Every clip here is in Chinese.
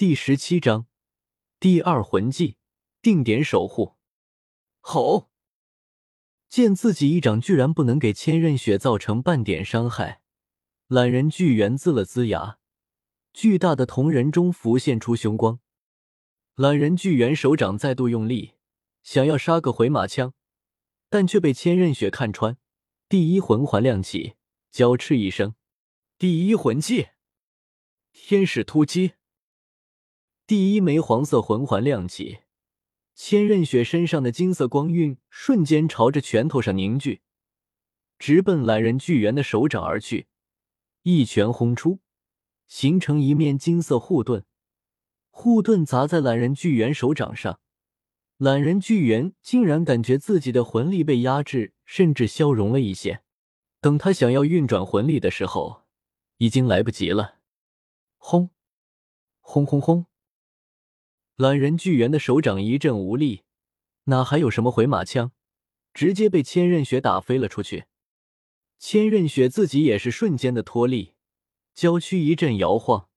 第十七章第二魂技定点守护。吼！见自己一掌居然不能给千仞雪造成半点伤害，懒人巨猿龇了龇牙，巨大的瞳仁中浮现出凶光。懒人巨猿手掌再度用力，想要杀个回马枪，但却被千仞雪看穿。第一魂环亮起，娇斥一声：“第一魂技，天使突击。”第一枚黄色魂环亮起，千仞雪身上的金色光晕瞬间朝着拳头上凝聚，直奔懒人巨猿的手掌而去，一拳轰出，形成一面金色护盾。护盾砸在懒人巨猿手掌上，懒人巨猿竟然感觉自己的魂力被压制，甚至消融了一些。等他想要运转魂力的时候，已经来不及了。轰！轰轰轰！懒人巨猿的手掌一阵无力，哪还有什么回马枪，直接被千仞雪打飞了出去。千仞雪自己也是瞬间的脱力，娇躯一阵摇晃，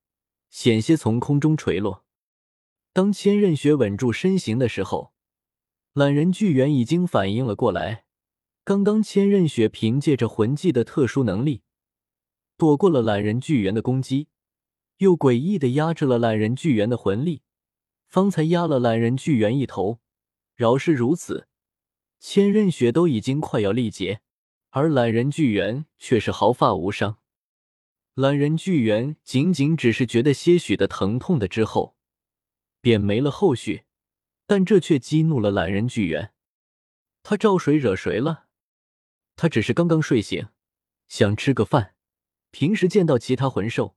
险些从空中垂落。当千仞雪稳住身形的时候，懒人巨猿已经反应了过来。刚刚千仞雪凭借着魂技的特殊能力，躲过了懒人巨猿的攻击，又诡异的压制了懒人巨猿的魂力。方才压了懒人巨猿一头，饶是如此，千仞雪都已经快要力竭，而懒人巨猿却是毫发无伤。懒人巨猿仅仅只是觉得些许的疼痛的之后，便没了后续，但这却激怒了懒人巨猿。他招谁惹谁了？他只是刚刚睡醒，想吃个饭。平时见到其他魂兽，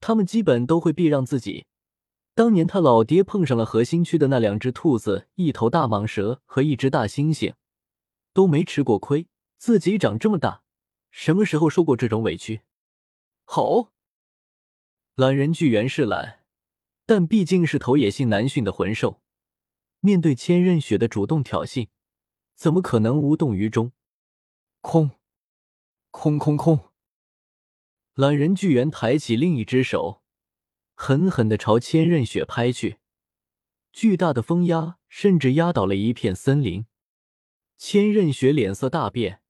他们基本都会避让自己。当年他老爹碰上了核心区的那两只兔子、一头大蟒蛇和一只大猩猩，都没吃过亏。自己长这么大，什么时候受过这种委屈？吼！懒人巨猿是懒，但毕竟是头野性难驯的魂兽，面对千仞雪的主动挑衅，怎么可能无动于衷？空，空空空！懒人巨猿抬起另一只手。狠狠的朝千仞雪拍去，巨大的风压甚至压倒了一片森林。千仞雪脸色大变，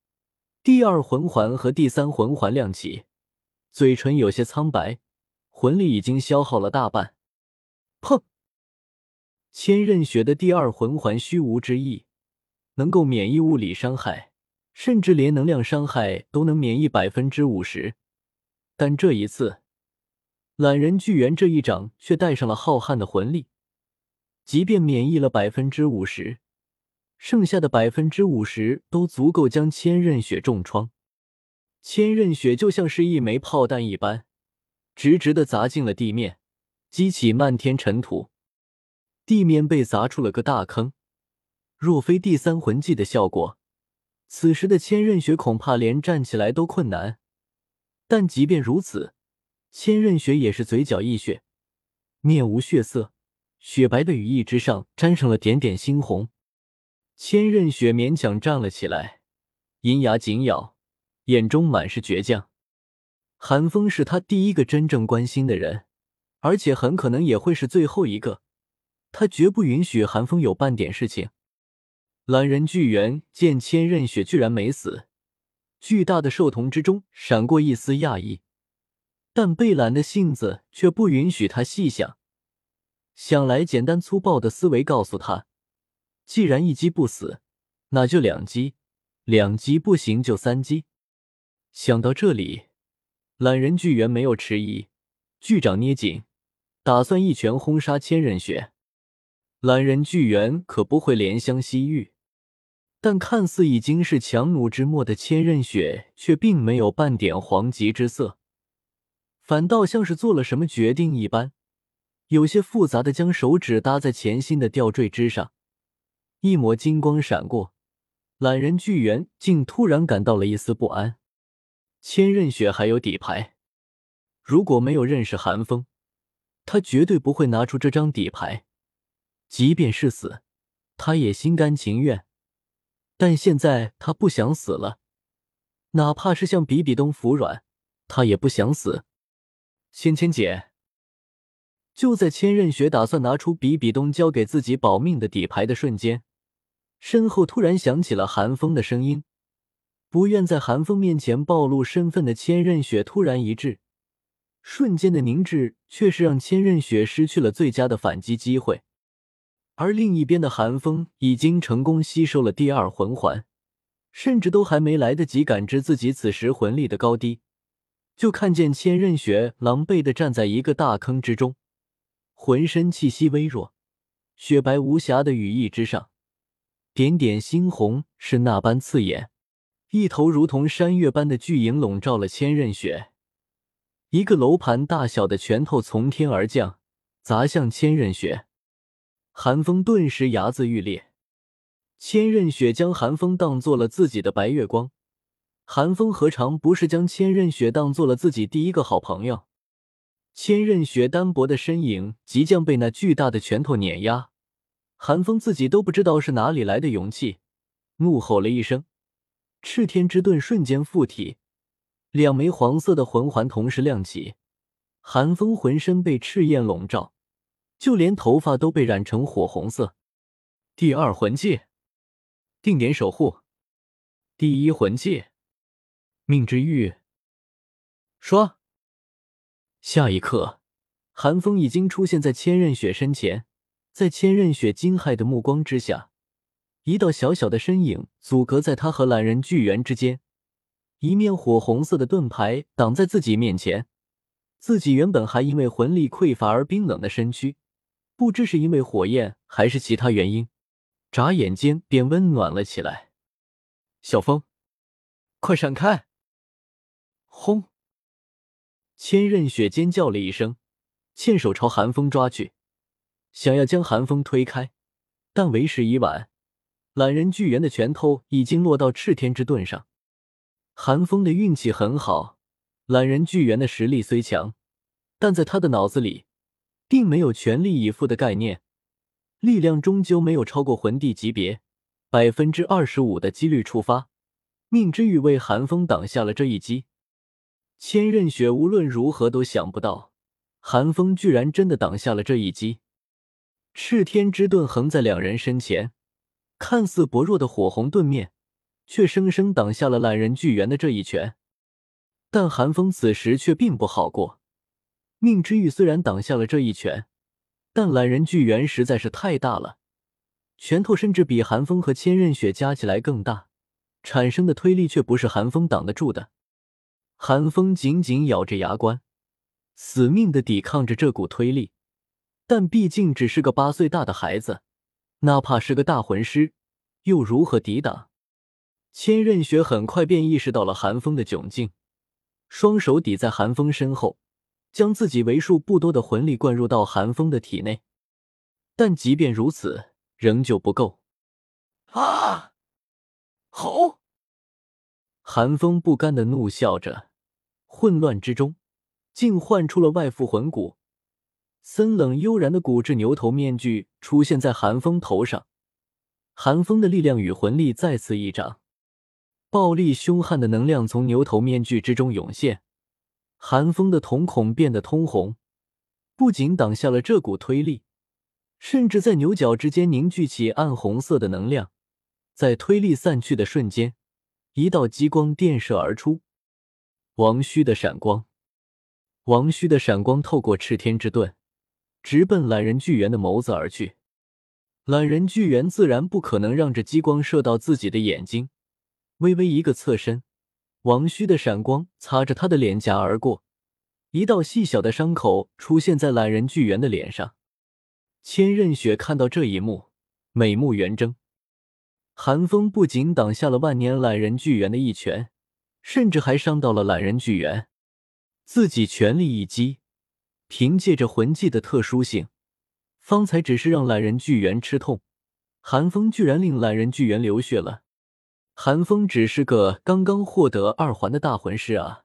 第二魂环和第三魂环亮起，嘴唇有些苍白，魂力已经消耗了大半。砰！千仞雪的第二魂环虚无之翼，能够免疫物理伤害，甚至连能量伤害都能免疫百分之五十，但这一次。懒人巨猿这一掌却带上了浩瀚的魂力，即便免疫了百分之五十，剩下的百分之五十都足够将千仞雪重创。千仞雪就像是一枚炮弹一般，直直的砸进了地面，激起漫天尘土，地面被砸出了个大坑。若非第三魂技的效果，此时的千仞雪恐怕连站起来都困难。但即便如此，千仞雪也是嘴角溢血，面无血色，雪白的羽翼之上沾上了点点猩红。千仞雪勉强站了起来，银牙紧咬，眼中满是倔强。寒风是他第一个真正关心的人，而且很可能也会是最后一个。他绝不允许寒风有半点事情。懒人巨猿见千仞雪居然没死，巨大的兽瞳之中闪过一丝讶异。但贝兰的性子却不允许他细想，想来简单粗暴的思维告诉他：既然一击不死，那就两击；两击不行就三击。想到这里，懒人巨猿没有迟疑，巨掌捏紧，打算一拳轰杀千仞雪。懒人巨猿可不会怜香惜玉，但看似已经是强弩之末的千仞雪，却并没有半点黄急之色。反倒像是做了什么决定一般，有些复杂的将手指搭在前心的吊坠之上，一抹金光闪过，懒人巨猿竟突然感到了一丝不安。千仞雪还有底牌，如果没有认识寒风，他绝对不会拿出这张底牌，即便是死，他也心甘情愿。但现在他不想死了，哪怕是向比比东服软，他也不想死。芊芊姐，就在千仞雪打算拿出比比东交给自己保命的底牌的瞬间，身后突然响起了寒风的声音。不愿在寒风面前暴露身份的千仞雪突然一滞，瞬间的凝滞却是让千仞雪失去了最佳的反击机会。而另一边的寒风已经成功吸收了第二魂环，甚至都还没来得及感知自己此时魂力的高低，就看见千仞雪狼狈的站在一个大坑之中。浑身气息微弱，雪白无瑕的羽翼之上，点点猩红是那般刺眼。一头如同山岳般的巨影笼罩了千仞雪，一个楼盘大小的拳头从天而降，砸向千仞雪。寒风顿时牙眦欲裂。千仞雪将寒风当做了自己的白月光，寒风何尝不是将千仞雪当做了自己第一个好朋友？千仞雪单薄的身影即将被那巨大的拳头碾压，寒风自己都不知道是哪里来的勇气，怒吼了一声，赤天之盾瞬间附体，两枚黄色的魂环同时亮起，寒风浑身被赤焰笼罩，就连头发都被染成火红色。第二魂技，定点守护；第一魂技，命之玉。说。下一刻，寒风已经出现在千仞雪身前，在千仞雪惊骇的目光之下，一道小小的身影阻隔在他和懒人巨猿之间，一面火红色的盾牌挡在自己面前。自己原本还因为魂力匮乏而冰冷的身躯，不知是因为火焰还是其他原因，眨眼间便温暖了起来。小风，快闪开！轰！千仞雪尖叫了一声，欠手朝寒风抓去，想要将寒风推开，但为时已晚。懒人巨猿的拳头已经落到赤天之盾上。寒风的运气很好，懒人巨猿的实力虽强，但在他的脑子里，并没有全力以赴的概念，力量终究没有超过魂帝级别，百分之二十五的几率触发。命之玉为寒风挡下了这一击。千仞雪无论如何都想不到，寒风居然真的挡下了这一击。赤天之盾横在两人身前，看似薄弱的火红盾面，却生生挡下了懒人巨猿的这一拳。但寒风此时却并不好过。命之玉虽然挡下了这一拳，但懒人巨猿实在是太大了，拳头甚至比寒风和千仞雪加起来更大，产生的推力却不是寒风挡得住的。寒风紧紧咬着牙关，死命的抵抗着这股推力，但毕竟只是个八岁大的孩子，哪怕是个大魂师，又如何抵挡？千仞雪很快便意识到了寒风的窘境，双手抵在寒风身后，将自己为数不多的魂力灌入到寒风的体内，但即便如此，仍旧不够。啊！吼！寒风不甘的怒笑着，混乱之中，竟唤出了外附魂骨。森冷悠然的骨质牛头面具出现在寒风头上，寒风的力量与魂力再次一掌，暴力凶悍的能量从牛头面具之中涌现。寒风的瞳孔变得通红，不仅挡下了这股推力，甚至在牛角之间凝聚起暗红色的能量，在推力散去的瞬间。一道激光电射而出，王虚的闪光，王虚的闪光透过赤天之盾，直奔懒人巨猿的眸子而去。懒人巨猿自然不可能让这激光射到自己的眼睛，微微一个侧身，王虚的闪光擦着他的脸颊而过，一道细小的伤口出现在懒人巨猿的脸上。千仞雪看到这一幕，美目圆睁。寒风不仅挡下了万年懒人巨猿的一拳，甚至还伤到了懒人巨猿。自己全力一击，凭借着魂技的特殊性，方才只是让懒人巨猿吃痛，寒风居然令懒人巨猿流血了。寒风只是个刚刚获得二环的大魂师啊！